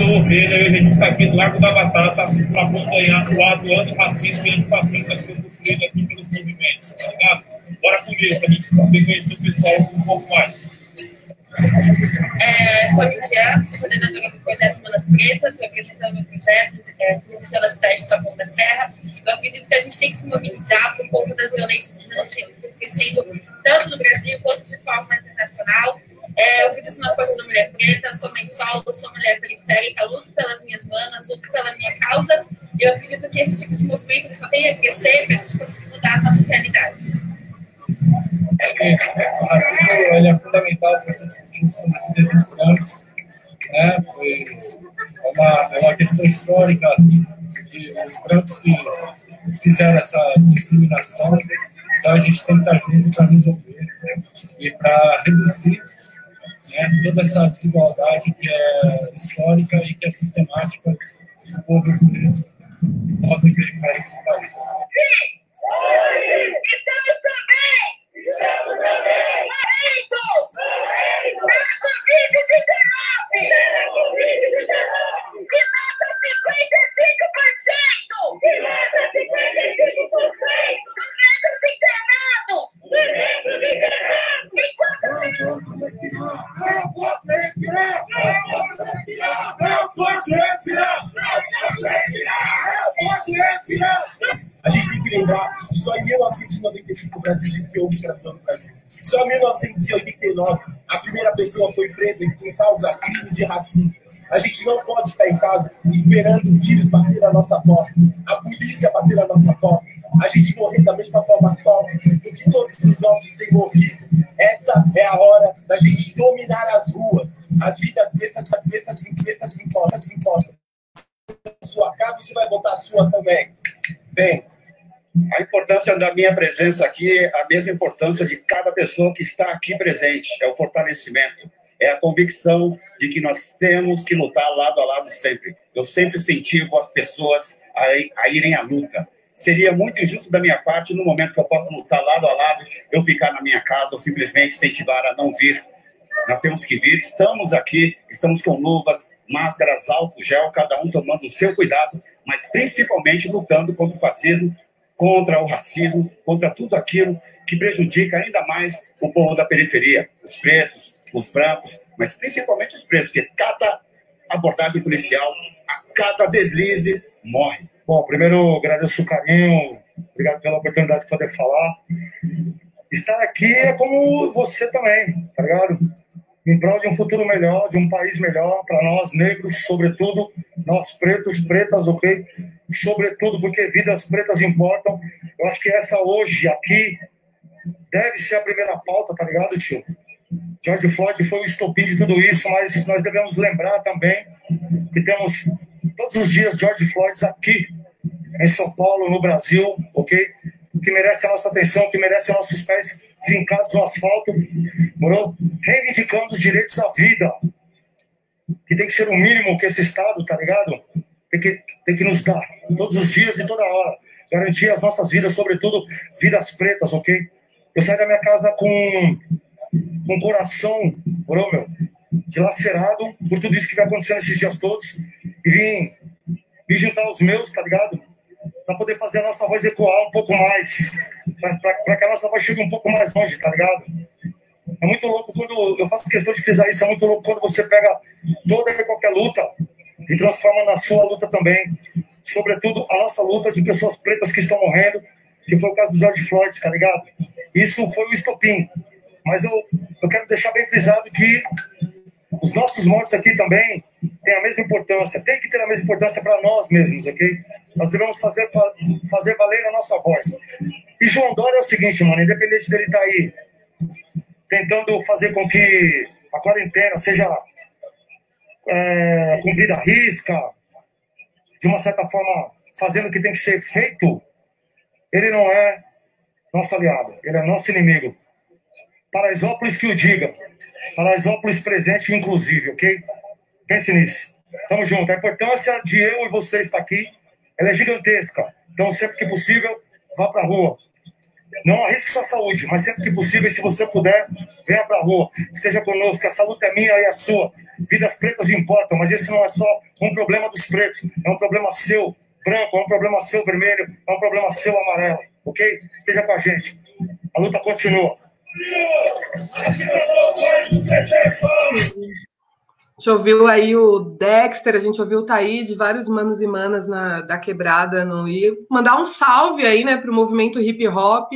Ovelha e a gente está aqui do Largo da Batata para acompanhar o ato antirracista e antifascista que foi construído aqui pelos movimentos, tá ligado? Bora comigo, para a gente poder conhecer o pessoal um pouco mais. É, sou Midian, sou coordenadora do projeto Manas Pretas, representando o projeto, é, representando a cidade de Tapão da Serra. Eu acredito que a gente tem que se mobilizar por conta das violências que estão crescendo tanto no Brasil quanto de forma internacional. É, eu fiz isso na força da mulher preta, sou mãe solo, sou mulher periférica, luto pelas minhas manas, luto pela minha causa. E eu acredito que esse tipo de movimento só tem a crescer para a gente conseguir mudar as nossas realidades. o racismo ele é fundamental para ser discutido sobre direitos brancos. Né? Foi é uma, é uma questão histórica de os brancos que fizeram essa discriminação. Então a gente tem que estar junto para resolver né? e para reduzir né, toda essa desigualdade que é histórica e que é sistemática do povo preto, povo periférico do país. Sim! Estamos também! Também! Morrendo! Pela Covid-19! Pela Covid-19! Que mata 55%! Que mata 55%! Dos negros internados! Dos negros internados! Enquanto a gente tem que lembrar que só em 1995 o Brasil disse que houve escravidão no Brasil. Só em 1989 a primeira pessoa foi presa por causa crime de racismo. A gente não pode ficar em casa esperando o vírus bater na nossa porta, a polícia bater na nossa porta, a gente morrer da mesma forma top do que todos os nossos têm morrido. Essa é a hora da gente dominar as ruas. As vidas pretas, as pretas, pretas importam, importam. Sua casa, você vai botar a sua também. Vem. A importância da minha presença aqui é a mesma importância de cada pessoa que está aqui presente. É o fortalecimento, é a convicção de que nós temos que lutar lado a lado sempre. Eu sempre incentivo as pessoas a, a irem à luta. Seria muito injusto da minha parte, no momento que eu posso lutar lado a lado, eu ficar na minha casa ou simplesmente incentivar a não vir. Nós temos que vir, estamos aqui, estamos com luvas, máscaras, álcool, gel, cada um tomando o seu cuidado, mas principalmente lutando contra o fascismo, contra o racismo, contra tudo aquilo que prejudica ainda mais o povo da periferia, os pretos, os brancos, mas principalmente os pretos, que cada abordagem policial, a cada deslize, morre. Bom, primeiro agradeço o carinho, obrigado pela oportunidade de poder falar. Estar aqui é como você também, tá ligado? Em prol de um futuro melhor, de um país melhor para nós negros, sobretudo, nós pretos, pretas, ok? Sobretudo porque vidas pretas importam. Eu acho que essa hoje aqui deve ser a primeira pauta, tá ligado, tio? George Floyd foi o estopim de tudo isso, mas nós devemos lembrar também que temos todos os dias George Floyd aqui em São Paulo, no Brasil, ok? Que merece a nossa atenção, que merece nossos pés fincados no asfalto, morou? Reivindicando os direitos à vida, que tem que ser o mínimo que esse Estado, tá ligado? Tem que, tem que nos dar, todos os dias e toda hora. Garantir as nossas vidas, sobretudo vidas pretas, ok? Eu saio da minha casa com, com coração, morou, meu? dilacerado por tudo isso que vai acontecendo esses dias todos e vim, vim juntar os meus, tá ligado? Para poder fazer a nossa voz ecoar um pouco mais, para que a nossa voz chegue um pouco mais longe, tá ligado? É muito louco quando eu faço questão de frisar isso, é muito louco quando você pega toda e qualquer luta e transforma na sua luta também. Sobretudo a nossa luta de pessoas pretas que estão morrendo, que foi o caso do George Floyd, tá ligado? Isso foi o estopim. Mas eu, eu quero deixar bem frisado que os nossos mortos aqui também têm a mesma importância, tem que ter a mesma importância para nós mesmos, ok? Nós devemos fazer, fazer valer a nossa voz. E João Dória é o seguinte, mano, independente dele estar tá aí tentando fazer com que a quarentena seja é, cumprida à risca, de uma certa forma fazendo o que tem que ser feito, ele não é nosso aliado, ele é nosso inimigo. Paraisópolis que o diga. Paraisópolis presente, inclusive, ok? Pense nisso. Tamo junto. A importância de eu e você estar aqui, ela é gigantesca. Então, sempre que possível, vá pra rua. Não arrisque sua saúde, mas sempre que possível, se você puder, venha pra rua. Esteja conosco, essa luta é minha e a sua. Vidas pretas importam, mas esse não é só um problema dos pretos, é um problema seu, branco, é um problema seu, vermelho, é um problema seu, amarelo, ok? Esteja com a gente. A luta continua. Gente ouviu aí o Dexter, a gente ouviu o Taí vários manos e manas na, da quebrada no e mandar um salve aí, né, para o movimento hip hop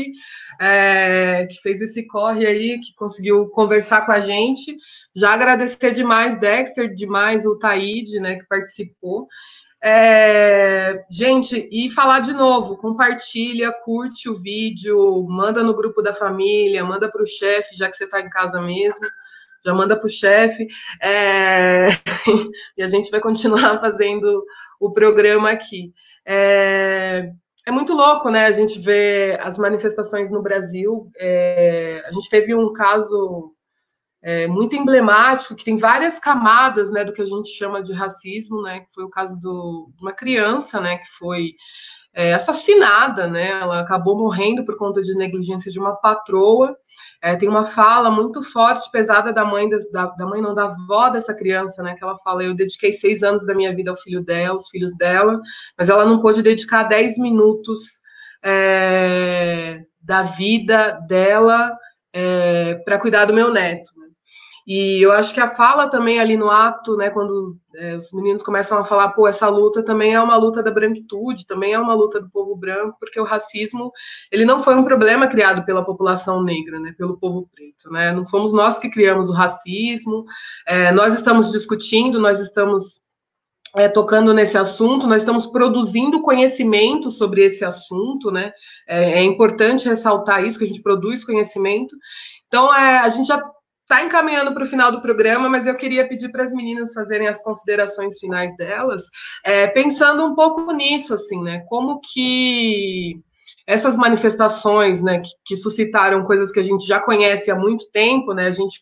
é, que fez esse corre aí, que conseguiu conversar com a gente. Já agradecer demais Dexter, demais o Taíde, né, que participou. É, gente, e falar de novo, compartilha, curte o vídeo, manda no grupo da família, manda para o chefe, já que você está em casa mesmo, já manda para o chefe, é, e a gente vai continuar fazendo o programa aqui. É, é, muito louco, né? A gente vê as manifestações no Brasil. É, a gente teve um caso é, muito emblemático, que tem várias camadas né, do que a gente chama de racismo, né, que foi o caso de uma criança né, que foi é, assassinada, né, ela acabou morrendo por conta de negligência de uma patroa. É, tem uma fala muito forte, pesada da mãe, da, da, mãe não, da avó dessa criança, né, que ela fala, eu dediquei seis anos da minha vida ao filho dela, aos filhos dela, mas ela não pôde dedicar dez minutos é, da vida dela é, para cuidar do meu neto. E eu acho que a fala também ali no ato, né, quando é, os meninos começam a falar, pô, essa luta também é uma luta da branquitude, também é uma luta do povo branco, porque o racismo, ele não foi um problema criado pela população negra, né, pelo povo preto, né, não fomos nós que criamos o racismo, é, nós estamos discutindo, nós estamos é, tocando nesse assunto, nós estamos produzindo conhecimento sobre esse assunto, né? É, é, importante ressaltar isso, que a gente produz conhecimento. Então, é, a gente já está encaminhando para o final do programa, mas eu queria pedir para as meninas fazerem as considerações finais delas, é, pensando um pouco nisso, assim, né? Como que essas manifestações, né, que, que, suscitaram coisas que a gente já conhece há muito tempo, né? A gente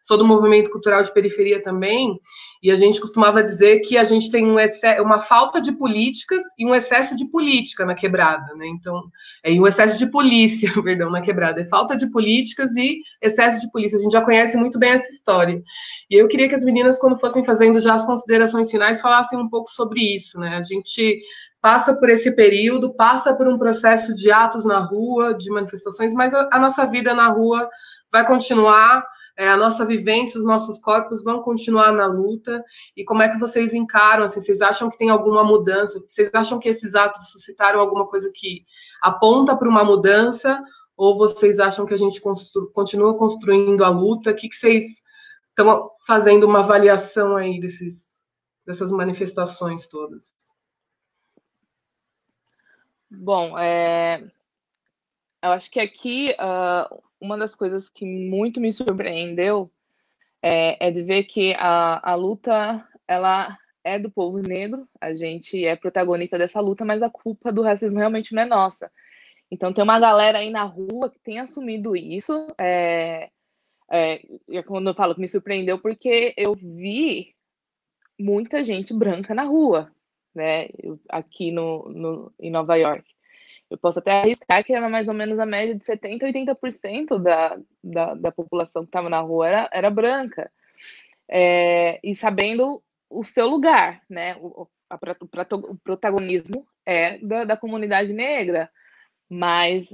sou do movimento cultural de periferia também, e a gente costumava dizer que a gente tem um uma falta de políticas e um excesso de política na quebrada, né? Então, é, um excesso de polícia, perdão, na quebrada. É falta de políticas e excesso de polícia. A gente já conhece muito bem essa história. E eu queria que as meninas, quando fossem fazendo já as considerações finais, falassem um pouco sobre isso, né? A gente passa por esse período, passa por um processo de atos na rua, de manifestações, mas a, a nossa vida na rua vai continuar, é, a nossa vivência, os nossos corpos vão continuar na luta. E como é que vocês encaram? Assim, vocês acham que tem alguma mudança? Vocês acham que esses atos suscitaram alguma coisa que aponta para uma mudança? Ou vocês acham que a gente constru continua construindo a luta? O que, que vocês estão fazendo uma avaliação aí desses, dessas manifestações todas? Bom, é, eu acho que aqui uh, uma das coisas que muito me surpreendeu é, é de ver que a, a luta ela é do povo negro, a gente é protagonista dessa luta, mas a culpa do racismo realmente não é nossa. Então tem uma galera aí na rua que tem assumido isso. É, é, quando eu falo que me surpreendeu, porque eu vi muita gente branca na rua, né, aqui no, no, em Nova York. Eu posso até arriscar que era mais ou menos a média de 70%, 80% da, da, da população que estava na rua era, era branca. é, e sabendo o seu lugar, né? O, a, o protagonismo é da, da comunidade negra, mas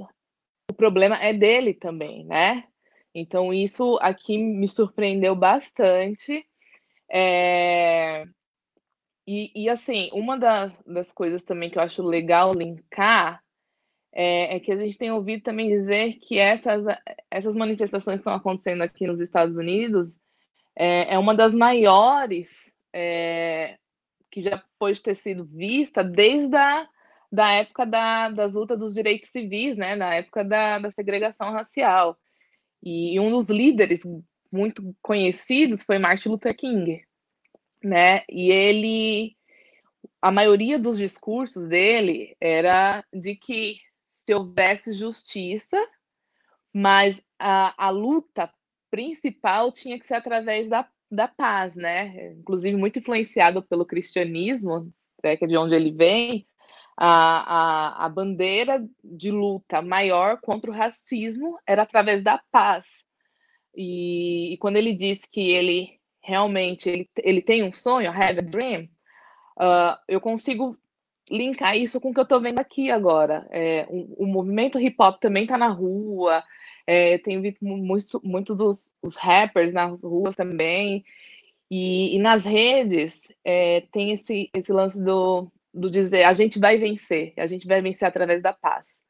o problema é dele também, né? Então, isso aqui me surpreendeu bastante. É... E, e, assim, uma das, das coisas também que eu acho legal linkar é, é, que a gente tem ouvido também dizer que essas, essas manifestações que estão acontecendo aqui nos Estados Unidos é, é uma das maiores é, que já pode ter sido vista desde a da época da, das lutas dos direitos civis, né, na época da, da segregação racial. E um dos líderes muito conhecidos foi Martin Luther King, né? E ele, a maioria dos discursos dele era de que se houvesse justiça, mas a, a luta principal tinha que ser através da, da paz, né? Inclusive muito influenciado pelo cristianismo, né, que é de onde ele vem, a, a, a bandeira de luta maior contra o racismo era através da paz. E, e, quando ele disse que ele realmente ele, ele tem um sonho, have a dream, uh, eu consigo linkar isso com o que eu estou vendo aqui agora. É, o, o, movimento hip hop também está na rua, é, tenho visto muitos muito dos os rappers nas ruas também, e, e nas redes é, tem esse, esse lance do do dizer a gente vai vencer, a gente vai vencer através da paz,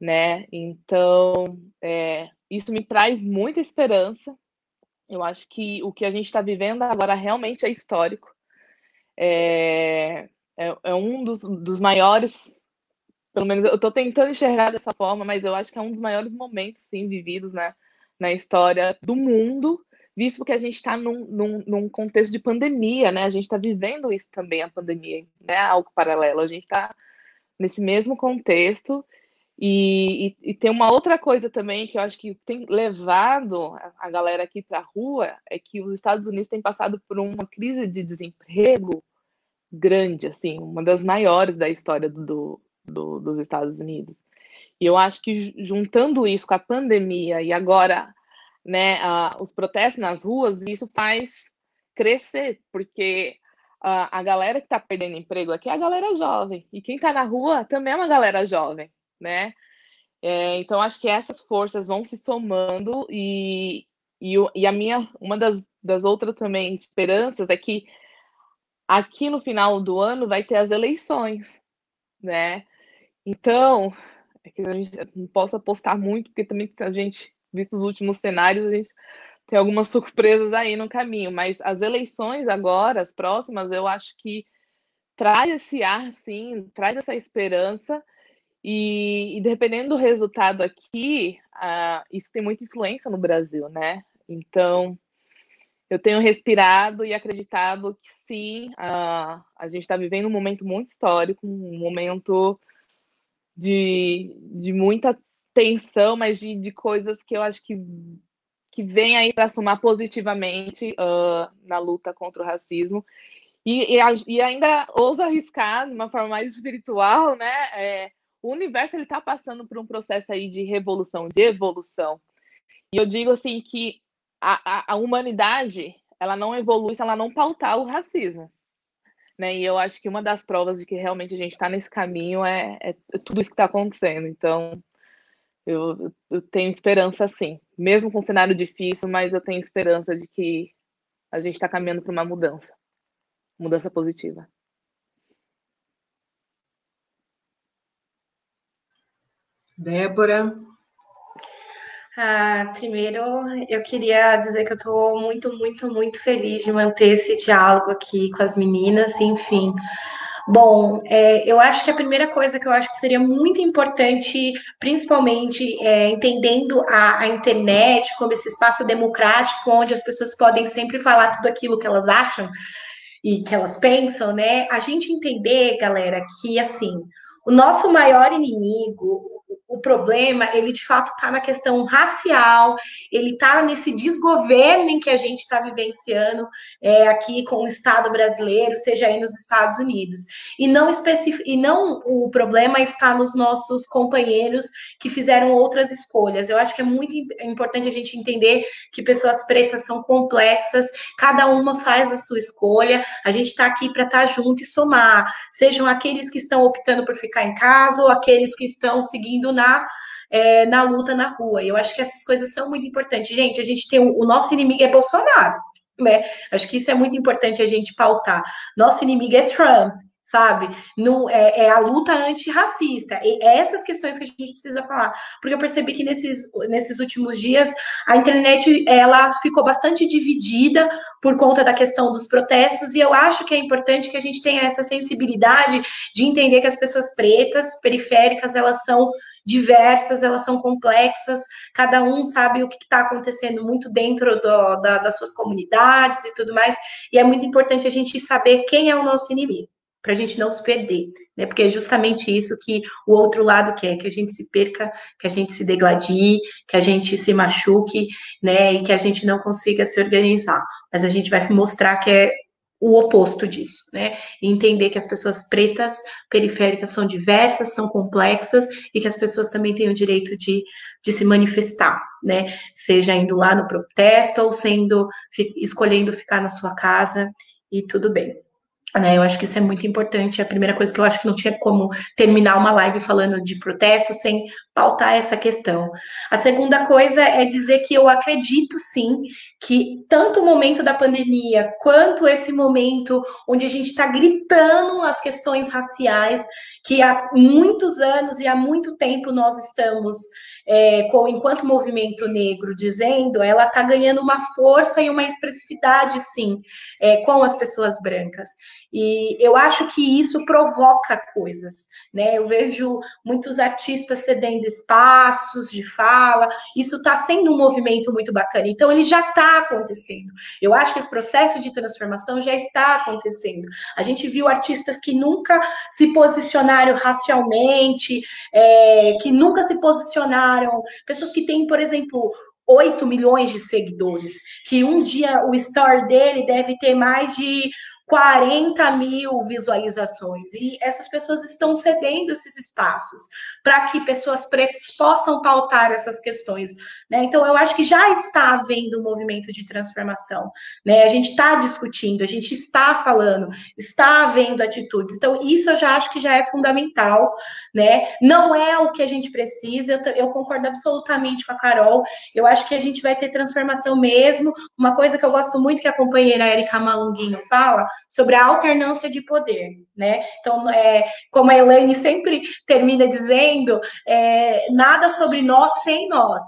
né? Então, é, isso me traz muita esperança. Eu acho que o que a gente está vivendo agora realmente é histórico. É, é, é um dos, dos, maiores, pelo menos eu estou tentando enxergar dessa forma, mas eu acho que é um dos maiores momentos, sim, vividos né, na história do mundo visto que a gente está num, num, num, contexto de pandemia, né? A gente está vivendo isso também, a pandemia, né? Algo paralelo. A gente está nesse mesmo contexto. E, e, e, tem uma outra coisa também que eu acho que tem levado a galera aqui para a rua é que os Estados Unidos têm passado por uma crise de desemprego grande, assim, uma das maiores da história do, do, dos Estados Unidos. E eu acho que juntando isso com a pandemia e agora né, uh, os protestos nas ruas, isso faz crescer, porque uh, a galera que está perdendo emprego aqui é a galera jovem, e quem está na rua também é uma galera jovem, né? É, então, acho que essas forças vão se somando, e, e, e a minha, uma das, das outras também esperanças é que aqui no final do ano vai ter as eleições, né? Então, é que a gente não posso apostar muito, porque também a gente visto os últimos cenários, a gente tem algumas surpresas aí no caminho, mas as eleições agora, as próximas, eu acho que traz esse ar, sim, traz essa esperança, e, e dependendo do resultado aqui, isso tem muita influência no Brasil, né? Então, eu tenho respirado e acreditado que sim, uh, a gente está vivendo um momento muito histórico, um momento de, de muita tensão, mas de, de coisas que eu acho que, que vem aí para somar positivamente uh, na luta contra o racismo. E, e, e, ainda ouso arriscar de uma forma mais espiritual, né? É, o universo ele está passando por um processo aí de revolução, de evolução. E eu digo assim que a, a, a humanidade ela não evolui se ela não pautar o racismo. Né? E eu acho que uma das provas de que realmente a gente está nesse caminho é, é, tudo isso que está acontecendo. Então, eu, eu tenho esperança sim, mesmo com um cenário difícil, mas eu tenho esperança de que a gente está caminhando para uma mudança, mudança positiva. Débora. Ah, primeiro, eu queria dizer que eu estou muito, muito, muito feliz de manter esse diálogo aqui com as meninas, enfim. Bom, é, eu acho que a primeira coisa que eu acho que seria muito importante, principalmente é, entendendo a, a, internet como esse espaço democrático, onde as pessoas podem sempre falar tudo aquilo que elas acham e que elas pensam, né? A gente entender, galera, que assim, o nosso maior inimigo, o problema, ele de fato está na questão racial, ele está nesse desgoverno em que a gente está vivenciando é, aqui com o Estado brasileiro, seja aí nos Estados Unidos. E não, e não o problema está nos nossos companheiros que fizeram outras escolhas. Eu acho que é muito importante a gente entender que pessoas pretas são complexas, cada uma faz a sua escolha, a gente está aqui para estar tá junto e somar, sejam aqueles que estão optando por ficar em casa ou aqueles que estão seguindo na é, na luta na rua. Eu acho que essas coisas são muito importantes. Gente, a gente tem o, o nosso inimigo é Bolsonaro. Né? Acho que isso é muito importante a gente pautar. Nosso inimigo é Trump sabe? No, é, é, a luta antirracista. E é essas questões que a gente precisa falar. Porque eu percebi que nesses, nesses últimos dias a internet ela ficou bastante dividida por conta da questão dos protestos, e eu acho que é importante que a gente tenha essa sensibilidade de entender que as pessoas pretas, periféricas, elas são diversas, elas são complexas, cada um sabe o que está acontecendo muito dentro do, da, das suas comunidades e tudo mais, e é muito importante a gente saber quem é o nosso inimigo para a gente não se perder, né? Porque é justamente isso que o outro lado quer, que a gente se perca, que a gente se degladie, que a gente se machuque, né? E que a gente não consiga se organizar. Mas a gente vai mostrar que é o oposto disso, né? Entender que as pessoas pretas, periféricas, são diversas, são complexas e que as pessoas também têm o direito de, de se manifestar, né? Seja indo lá no protesto ou sendo escolhendo ficar na sua casa e tudo bem. Né, eu acho que isso é muito importante. É a primeira coisa que eu acho que não tinha como terminar uma live falando de protesto sem pautar essa questão. A segunda coisa é dizer que eu acredito sim que tanto o momento da pandemia quanto esse momento onde a gente está gritando as questões raciais, que há muitos anos e há muito tempo nós estamos é, com enquanto movimento negro dizendo, ela está ganhando uma força e uma expressividade, sim, é, com as pessoas brancas. E eu acho que isso provoca coisas, né? Eu vejo muitos artistas cedendo espaços de fala, isso está sendo um movimento muito bacana. Então, ele já está acontecendo. Eu acho que esse processo de transformação já está acontecendo. A gente viu artistas que nunca se posicionaram racialmente, é, que nunca se posicionaram, pessoas que têm, por exemplo, 8 milhões de seguidores, que um dia o story dele deve ter mais de 40 mil visualizações. E essas pessoas estão cedendo esses espaços para que pessoas pretas possam pautar essas questões. Né? Então, eu acho que já está havendo um movimento de transformação. Né? A gente está discutindo, a gente está falando, está havendo atitudes. Então, isso eu já acho que já é fundamental. Né? Não é o que a gente precisa, eu, eu concordo absolutamente com a Carol. Eu acho que a gente vai ter transformação mesmo. Uma coisa que eu gosto muito que a companheira Erika Malunguinho fala sobre a alternância de poder, né? Então, é, como a Elaine sempre termina dizendo, é, nada sobre nós sem nós.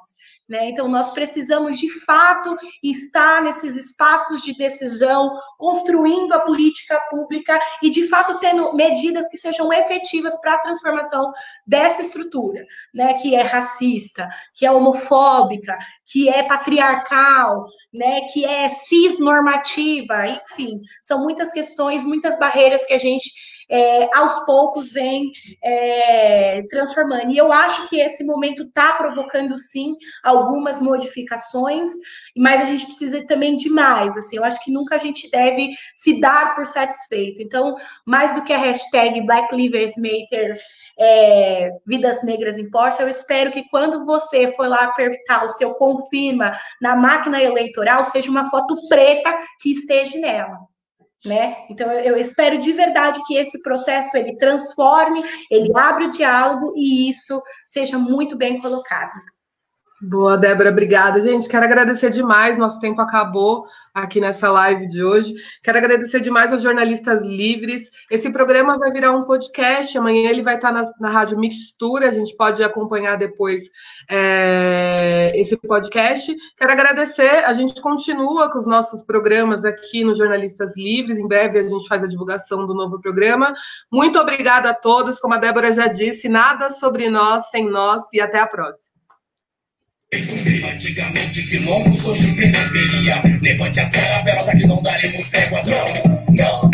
Né? Então, nós precisamos, de fato, estar nesses espaços de decisão, construindo a política pública e, de fato, tendo medidas que sejam efetivas para a transformação dessa estrutura, né? que é racista, que é homofóbica, que é patriarcal, né? que é cisnormativa, enfim, são muitas questões, muitas barreiras que a gente é, aos poucos vem é, transformando. E eu acho que esse momento está provocando, sim, algumas modificações, mas a gente precisa também de mais. Assim, eu acho que nunca a gente deve se dar por satisfeito. Então, mais do que a hashtag Black Lives Matter, é, Vidas Negras Importa, eu espero que quando você for lá apertar o seu confirma na máquina eleitoral, seja uma foto preta que esteja nela né? Então eu, espero de verdade que esse processo ele transforme, ele abra o diálogo e isso seja muito bem colocado. Boa, Débora, obrigada. Gente, quero agradecer demais, nosso tempo acabou aqui nessa live de hoje. Quero agradecer demais aos jornalistas livres. Esse programa vai virar um podcast, amanhã ele vai estar na, na Rádio Mixtura, a gente pode acompanhar depois é, esse podcast. Quero agradecer, a gente continua com os nossos programas aqui no Jornalistas Livres, em breve a gente faz a divulgação do novo programa. Muito obrigada a todos, como a Débora já disse, nada sobre nós sem nós e até a próxima. Zumbi, antigamente longos hoje periferia. É Levante as caravelas, aqui não daremos tréguas, não, não.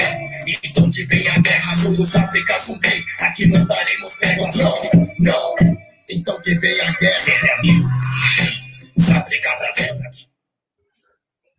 Então que vem a guerra, somos África zumbi, aqui não daremos tréguas, não, não. Então que vem a guerra, CDB, África Brasil,